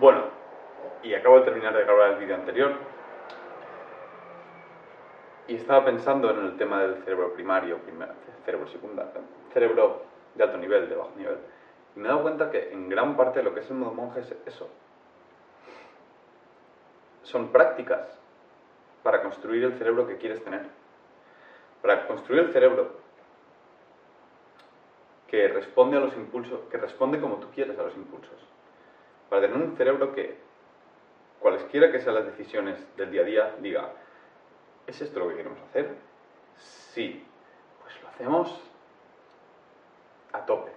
Bueno, y acabo de terminar de grabar el vídeo anterior. Y estaba pensando en el tema del cerebro primario, cerebro secundario, cerebro de alto nivel, de bajo nivel. Y me he dado cuenta que en gran parte lo que es el modo monje es eso. Son prácticas para construir el cerebro que quieres tener. Para construir el cerebro que responde a los impulsos, que responde como tú quieres a los impulsos. Para tener un cerebro que, cualesquiera que sean las decisiones del día a día, diga, ¿es esto lo que queremos hacer? Sí, pues lo hacemos a tope.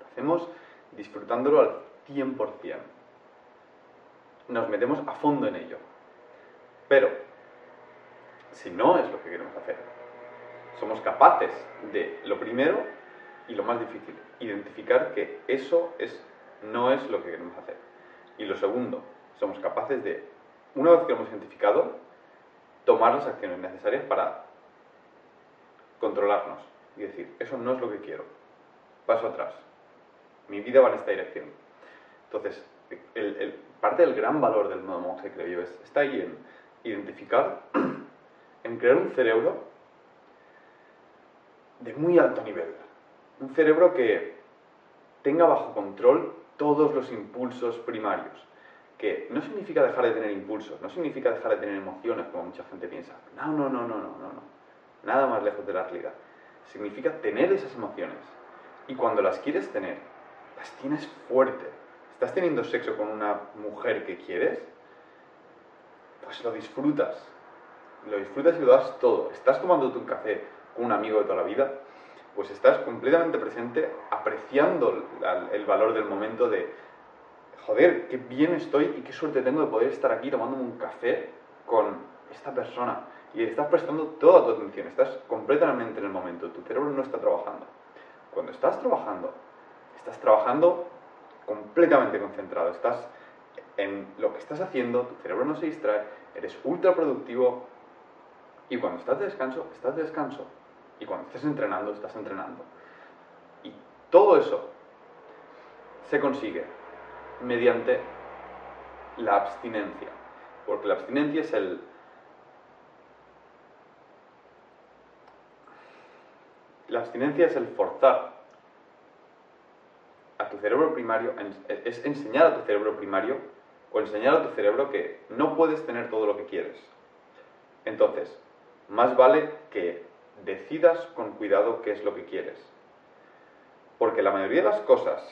Lo hacemos disfrutándolo al 100%. Nos metemos a fondo en ello. Pero, si no es lo que queremos hacer, somos capaces de, lo primero y lo más difícil, identificar que eso es, no es lo que queremos hacer. Y lo segundo, somos capaces de, una vez que lo hemos identificado, tomar las acciones necesarias para controlarnos y decir, eso no es lo que quiero, paso atrás, mi vida va en esta dirección. Entonces, parte del gran valor del modo monje, creo yo, es, está ahí en identificar, en crear un cerebro de muy alto nivel. Un cerebro que tenga bajo control todos los impulsos primarios. Que no significa dejar de tener impulsos, no significa dejar de tener emociones, como mucha gente piensa. No, no, no, no, no, no, no. Nada más lejos de la realidad. Significa tener esas emociones. Y cuando las quieres tener, las tienes fuerte. ¿Estás teniendo sexo con una mujer que quieres? Pues lo disfrutas. Lo disfrutas y lo das todo. ¿Estás tomándote un café con un amigo de toda la vida? Pues estás completamente presente, apreciando el valor del momento de, joder, qué bien estoy y qué suerte tengo de poder estar aquí tomándome un café con esta persona. Y estás prestando toda tu atención, estás completamente en el momento, tu cerebro no está trabajando. Cuando estás trabajando, Estás trabajando completamente concentrado, estás en lo que estás haciendo, tu cerebro no se distrae, eres ultra productivo y cuando estás de descanso, estás de descanso. Y cuando estás entrenando, estás entrenando. Y todo eso se consigue mediante la abstinencia. Porque la abstinencia es el... La abstinencia es el forzar a tu cerebro primario, es enseñar a tu cerebro primario o enseñar a tu cerebro que no puedes tener todo lo que quieres. Entonces, más vale que decidas con cuidado qué es lo que quieres. Porque la mayoría de las cosas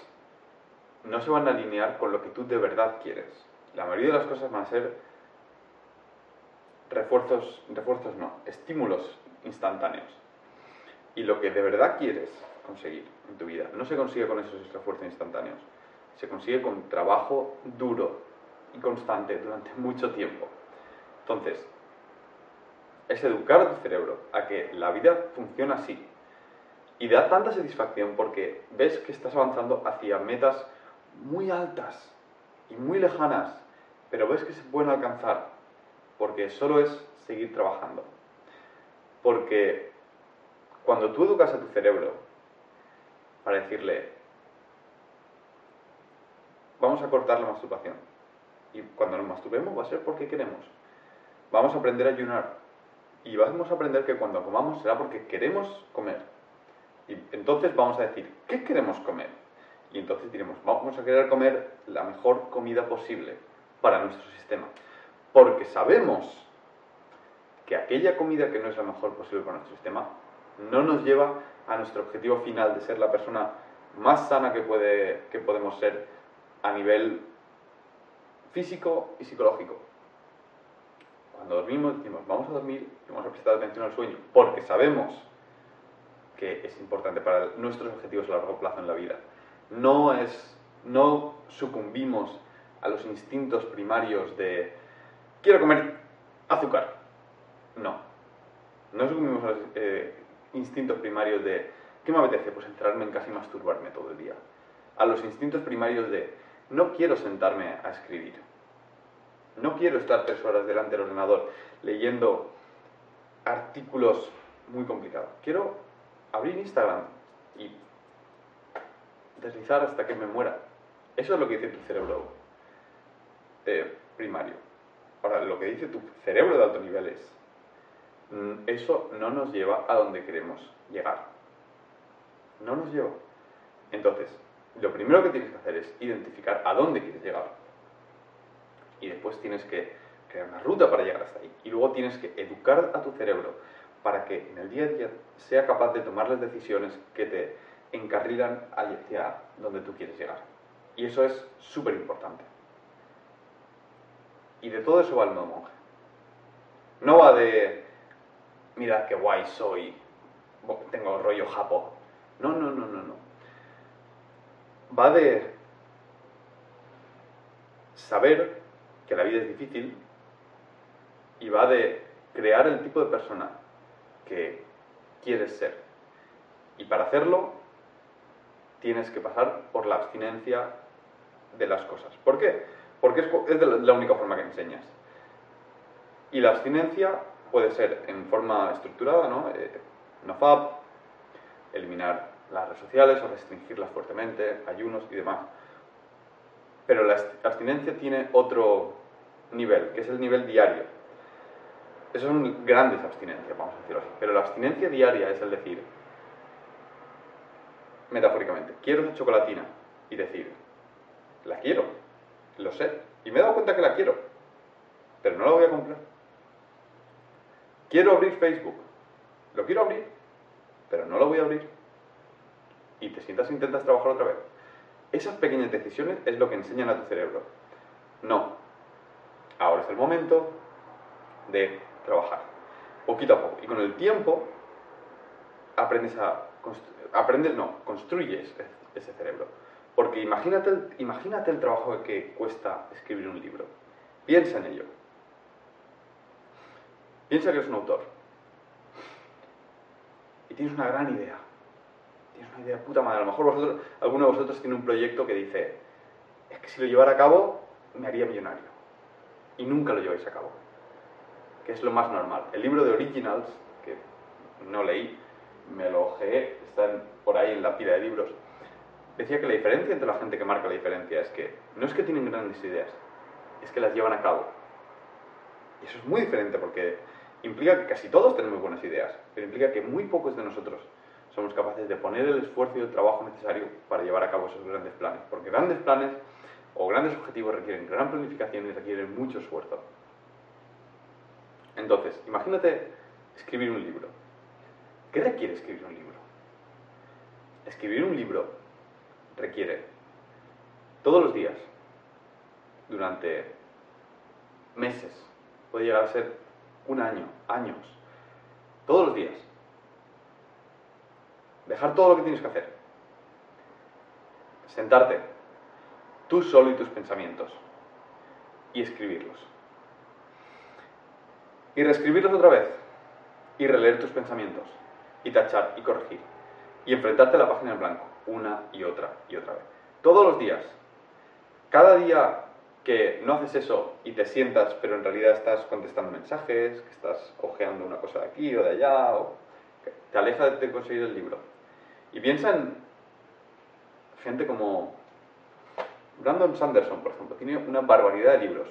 no se van a alinear con lo que tú de verdad quieres. La mayoría de las cosas van a ser refuerzos, refuerzos no, estímulos instantáneos. Y lo que de verdad quieres conseguir en tu vida. No se consigue con esos esfuerzos instantáneos. Se consigue con trabajo duro y constante durante mucho tiempo. Entonces, es educar tu cerebro a que la vida funciona así. Y da tanta satisfacción porque ves que estás avanzando hacia metas muy altas y muy lejanas, pero ves que se pueden alcanzar porque solo es seguir trabajando. Porque cuando tú educas a tu cerebro para decirle, vamos a cortar la masturbación. Y cuando nos masturbemos va a ser porque queremos. Vamos a aprender a ayunar. Y vamos a aprender que cuando comamos será porque queremos comer. Y entonces vamos a decir, ¿qué queremos comer? Y entonces diremos, vamos a querer comer la mejor comida posible para nuestro sistema. Porque sabemos que aquella comida que no es la mejor posible para nuestro sistema no nos lleva a nuestro objetivo final de ser la persona más sana que, puede, que podemos ser a nivel físico y psicológico. Dormimos decimos, vamos a dormir y vamos a prestar atención al sueño, porque sabemos que es importante para nuestros objetivos a largo plazo en la vida. No, es, no sucumbimos a los instintos primarios de quiero comer azúcar. No. No sucumbimos a los eh, instintos primarios de, ¿qué me apetece? Pues entrarme en casa y masturbarme todo el día. A los instintos primarios de, no quiero sentarme a escribir. No quiero estar tres horas delante del ordenador leyendo artículos muy complicados. Quiero abrir Instagram y deslizar hasta que me muera. Eso es lo que dice tu cerebro. eh, primario. Ahora, lo que dice tu cerebro de alto nivel es, mm, eso no nos lleva a donde queremos llegar. No nos lleva. Entonces, lo primero que tienes que hacer es identificar a dónde quieres llegar. Y después tienes que crear una ruta para llegar hasta ahí. Y luego tienes que educar a tu cerebro para que en el día a día sea capaz de tomar las decisiones que te encarrilan hacia donde tú quieres llegar. Y eso es súper importante. Y de todo eso va el modo monje. No va de, mira qué guay soy, tengo rollo japo. No, no, no, no, no. Va de saber que la vida es difícil y va de crear el tipo de persona que quieres ser. Y para hacerlo tienes que pasar por la abstinencia de las cosas. ¿Por qué? Porque es, la única forma que enseñas. Y la abstinencia puede ser en forma estructurada, ¿no? Eh, no FAB, eliminar las redes sociales o restringirlas fuertemente, ayunos y demás. Pero la abstinencia tiene otro nivel, que es el nivel diario. Esas son grandes abstinencias, vamos a decirlo así. Pero la abstinencia diaria es el decir, metafóricamente, quiero una chocolatina y decir, la quiero, lo sé. Y me he dado cuenta que la quiero, pero no la voy a comprar. Quiero abrir Facebook. Lo quiero abrir, pero no lo voy a abrir. Y te sientas intentas trabajar otra vez. Esas pequeñas decisiones es lo que enseñan a tu cerebro. No. Ahora es el momento de trabajar. Poquito a poco. Y con el tiempo aprendes a... Aprendes, no, construyes ese cerebro. Porque imagínate imagínate el trabajo que cuesta escribir un libro. Piensa en ello. Piensa que eres un autor. Y tienes una gran idea. Tienes una idea puta madre. A lo mejor vosotros, alguno de vosotros tiene un proyecto que dice, es que si lo llevara a cabo, me haría millonario. Y nunca lo lleváis a cabo. Que es lo más normal. El libro de Originals, que no leí, me lo ojeé, está por ahí en la pila de libros decía que la diferencia entre la gente que marca la diferencia es que no es que tienen grandes ideas, es que las llevan a cabo. Y eso es muy diferente porque implica que casi todos tenemos buenas ideas, pero implica que muy pocos de nosotros somos capaces de poner el esfuerzo y el trabajo necesario para llevar a cabo esos grandes planes. Porque grandes planes o grandes objetivos requieren gran planificación y requieren mucho esfuerzo. Entonces, imagínate escribir un libro. ¿Qué requiere escribir un libro? Escribir un libro requiere todos los días, durante meses, puede llegar a ser un año, años, todos los días. Dejar todo lo que tienes que hacer. Sentarte, tú solo y tus pensamientos, y escribirlos. Y reescribirlos otra vez, y releer tus pensamientos, y tachar y corregir, y enfrentarte a la página en blanco una y otra y otra vez. Todos los días. Cada día que no haces eso y te sientas, pero en realidad estás contestando mensajes, que estás ojeando una cosa de aquí o de allá, o te aleja de conseguir el libro. Y piensa en gente como Brandon Sanderson, por ejemplo, tiene una barbaridad de libros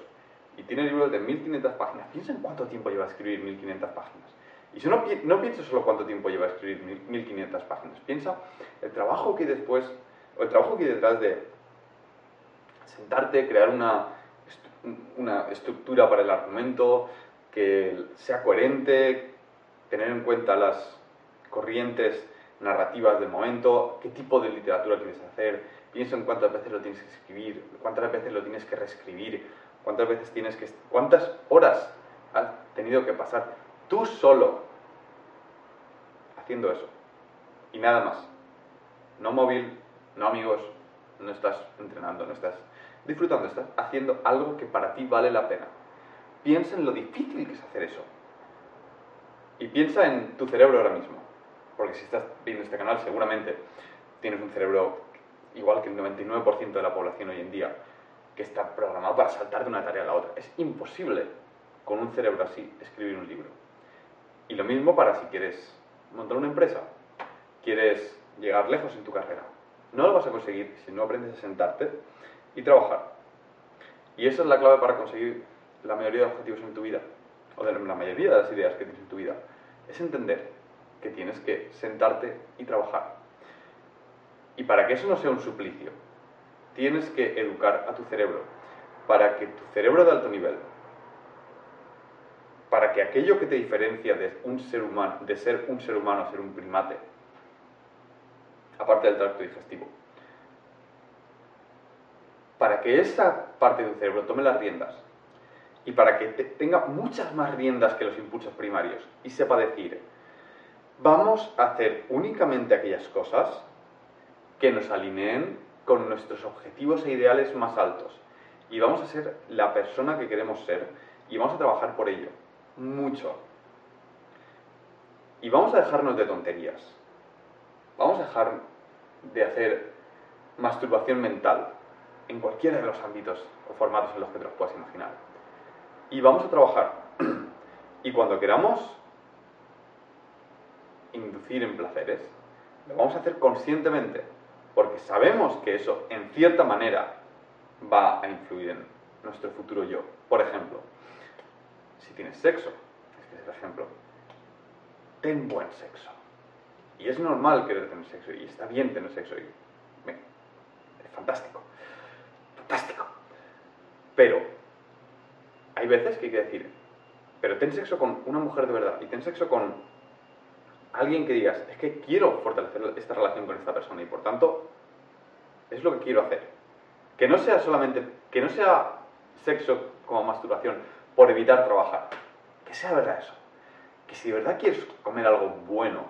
y tiene libros de 1500 páginas. Piensa en cuánto tiempo lleva a escribir 1500 páginas. Y si no, no solo cuánto tiempo lleva a escribir 1500 páginas, piensa el trabajo que después, o el trabajo que hay detrás de sentarte, crear una, una estructura para el argumento, que sea coherente, tener en cuenta las corrientes narrativas del momento, qué tipo de literatura quieres hacer, piensa en cuántas veces lo tienes que escribir, cuántas veces lo tienes que reescribir, cuántas veces tienes que... cuántas horas has tenido que pasar Tú solo haciendo eso. Y nada más. No móvil, no amigos, no estás entrenando, no estás disfrutando, estás haciendo algo que para ti vale la pena. Piensa en lo difícil que es hacer eso. Y piensa en tu cerebro ahora mismo. Porque si estás viendo este canal, seguramente tienes un cerebro igual que el 99% de la población hoy en día, que está programado para saltar de una tarea a la otra. Es imposible con un cerebro así escribir un libro. Y lo mismo para si quieres montar una empresa, quieres llegar lejos en tu carrera. No lo vas a conseguir si no aprendes a sentarte y trabajar. Y esa es la clave para conseguir la mayoría de objetivos en tu vida, o de la mayoría de las ideas que tienes en tu vida. Es entender que tienes que sentarte y trabajar. Y para que eso no sea un suplicio, tienes que educar a tu cerebro, para que tu cerebro de alto nivel, para que aquello que te diferencia de, un ser humano, de ser un ser humano a ser un primate, aparte del tracto digestivo, para que esa parte de tu cerebro tome las riendas y para que tenga muchas más riendas que los impulsos primarios y sepa decir, vamos a hacer únicamente aquellas cosas que nos alineen con nuestros objetivos e ideales más altos. Y vamos a ser la persona que queremos ser y vamos a trabajar por ello. Mucho. Y vamos a dejarnos de tonterías. Vamos a dejar de hacer masturbación mental en cualquiera de los ámbitos o formatos en los que te los puedas imaginar. Y vamos a trabajar. y cuando queramos inducir en placeres, lo vamos a hacer conscientemente, porque sabemos que eso, en cierta manera, va a influir en nuestro futuro yo. Por ejemplo, si tienes sexo, este es el ejemplo, ten buen sexo. Y es normal querer tener sexo, y está bien tener sexo, y es fantástico, fantástico. Pero hay veces que hay que decir, pero ten sexo con una mujer de verdad, y ten sexo con alguien que digas, es que quiero fortalecer esta relación con esta persona y por tanto es lo que quiero hacer. Que no sea solamente, que no sea sexo como masturbación por evitar trabajar. Que sea verdad eso. Que si de verdad quieres comer algo bueno,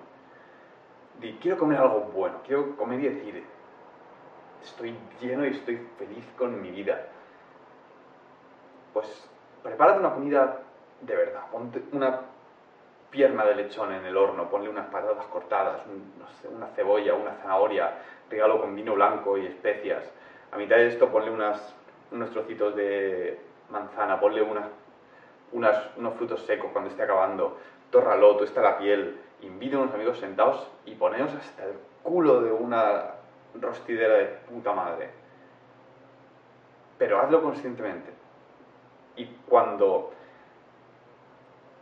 di, quiero comer algo bueno, quiero comer y decir, estoy lleno y estoy feliz con mi vida. Pues prepárate una comida de verdad, ponte una pierna de lechón en el horno, ponle unas patatas cortadas, una cebolla, una zanahoria, regalo con vino blanco y especias. A mitad de esto ponle unas, unos trocitos de manzana, ponle unas, unos frutos secos cuando esté acabando, tórralo, está la piel, invita a unos amigos sentados y poneos hasta el culo de una rostidera de puta madre. Pero hazlo conscientemente. Y cuando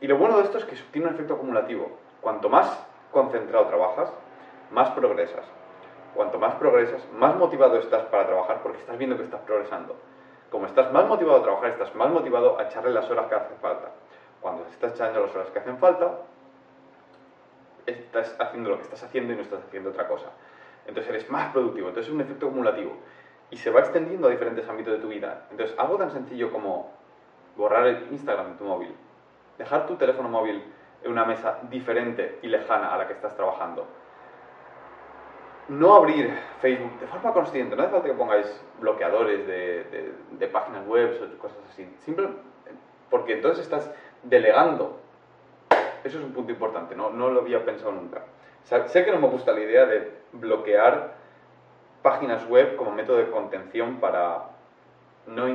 y lo bueno de esto es que tiene un efecto acumulativo. Cuanto más concentrado trabajas, más progresas. Cuanto más progresas, más motivado estás para trabajar porque estás viendo que estás progresando. Como estás más motivado a trabajar, estás más motivado a echarle las horas que hacen falta. Cuando estás echando las horas que hacen falta, estás haciendo lo que estás haciendo y no estás haciendo otra cosa. Entonces eres más productivo. Entonces es un efecto acumulativo. Y se va extendiendo a diferentes ámbitos de tu vida. Entonces algo tan sencillo como borrar el Instagram de tu móvil, dejar tu teléfono móvil en una mesa diferente y lejana a la que estás trabajando. No abrir Facebook de forma consciente, no hace falta que pongáis bloqueadores de, páginas web o cosas así, simplemente porque entonces estás delegando. Eso es un punto importante, no, no lo había pensado nunca. sé que no me gusta la idea de bloquear páginas web como método de contención para no,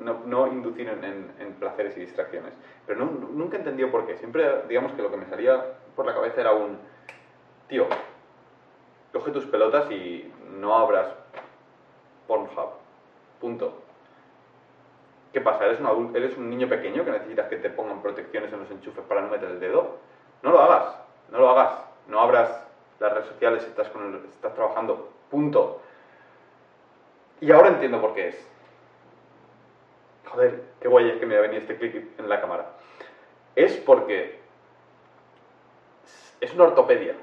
no, inducir en, placeres y distracciones. Pero nunca he entendido por qué. Siempre, digamos que lo que me salía por la cabeza era un, tío, coge tus pelotas y no abras Pornhub. Punto. ¿Qué pasa? ¿Eres un, adulto, ¿Eres un niño pequeño que necesitas que te pongan protecciones en los enchufes para no meter el dedo? No lo hagas, no lo hagas. No abras las redes sociales si estás, con estás trabajando. Punto. Y ahora entiendo por qué es joder, qué guay es que me ha venido este clic en la cámara. Es porque es una ortopedia.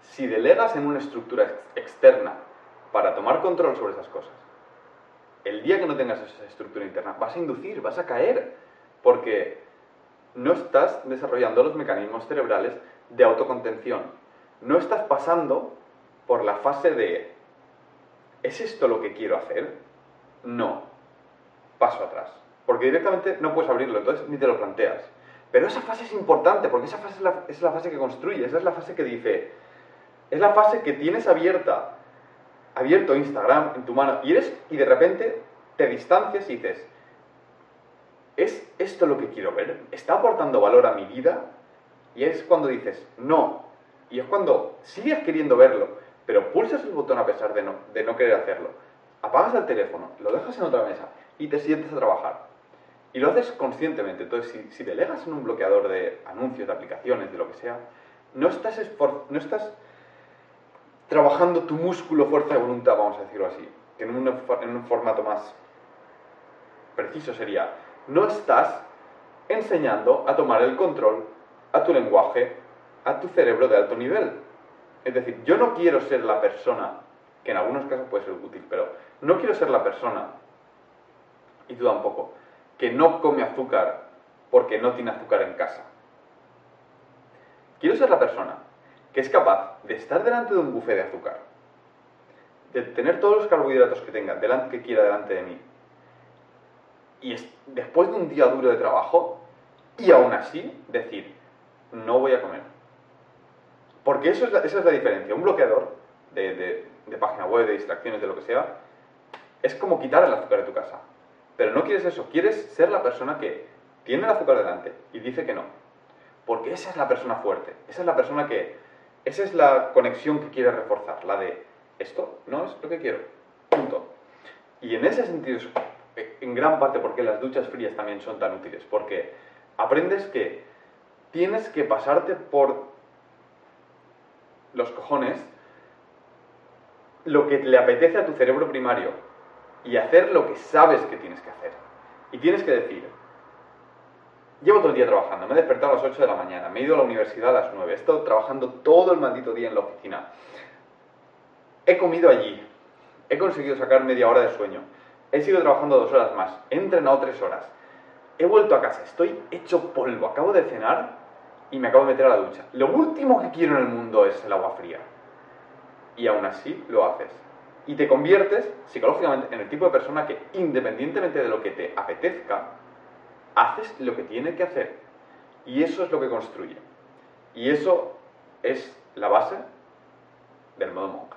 Si delegas en una estructura externa para tomar control sobre esas cosas, el día que no tengas esa estructura interna, vas a inducir, vas a caer, porque no estás desarrollando los mecanismos cerebrales de autocontención. No estás pasando por la fase de, ¿es esto lo que quiero hacer? No paso atrás. Porque directamente no puedes abrirlo, entonces ni te lo planteas. Pero esa fase es importante, porque esa fase es la, fase que construye, esa es la fase que dice, es la fase que tienes abierta, abierto Instagram en tu mano, y, eres, y de repente te distancias y dices, ¿es esto lo que quiero ver? ¿Está aportando valor a mi vida? Y es cuando dices, no. Y es cuando sigues queriendo verlo, pero pulsas el botón a pesar de no, de no querer hacerlo. Apagas el teléfono, lo dejas en otra mesa y te sientes a trabajar. Y lo haces conscientemente. Entonces, si, si delegas en un bloqueador de anuncios, de aplicaciones, de lo que sea, no estás, no estás trabajando tu músculo fuerza de voluntad, vamos a decirlo así, que en un, en un formato más preciso sería, no estás enseñando a tomar el control a tu lenguaje, a tu cerebro de alto nivel. Es decir, yo no quiero ser la persona, que en algunos casos puede ser útil, pero no quiero ser la persona, y tú tampoco, que no come azúcar porque no tiene azúcar en casa. Quiero ser la persona que es capaz de estar delante de un buffet de azúcar, de tener todos los carbohidratos que tenga, delante, que quiera delante de mí, y después de un día duro de trabajo, y aún así decir, no voy a comer. Porque eso es esa es la diferencia. Un bloqueador de, de página web, de distracciones, de lo que sea, es como quitar el azúcar de tu casa. Pero no quieres eso, quieres ser la persona que tiene el azúcar delante y dice que no. Porque esa es la persona fuerte, esa es la persona que, esa es la conexión que quieres reforzar, la de esto no es lo que quiero, punto. Y en ese sentido es en gran parte porque las duchas frías también son tan útiles, porque aprendes que tienes que pasarte por los cojones lo que le apetece a tu cerebro primario y hacer lo que sabes que tienes que hacer. Y tienes que decir, llevo todo el día trabajando, me he despertado a las 8 de la mañana, me he ido a la universidad a las 9, he estado trabajando todo el maldito día en la oficina, he comido allí, he conseguido sacar media hora de sueño, he sido trabajando dos horas más, he entrenado tres horas, he vuelto a casa, estoy hecho polvo, acabo de cenar y me acabo de meter a la ducha. Lo último que quiero en el mundo es el agua fría. Y aún así lo haces y te conviertes psicológicamente en el tipo de persona que independientemente de lo que te apetezca, haces lo que tiene que hacer. Y eso es lo que construye. Y eso es la base del modo monje.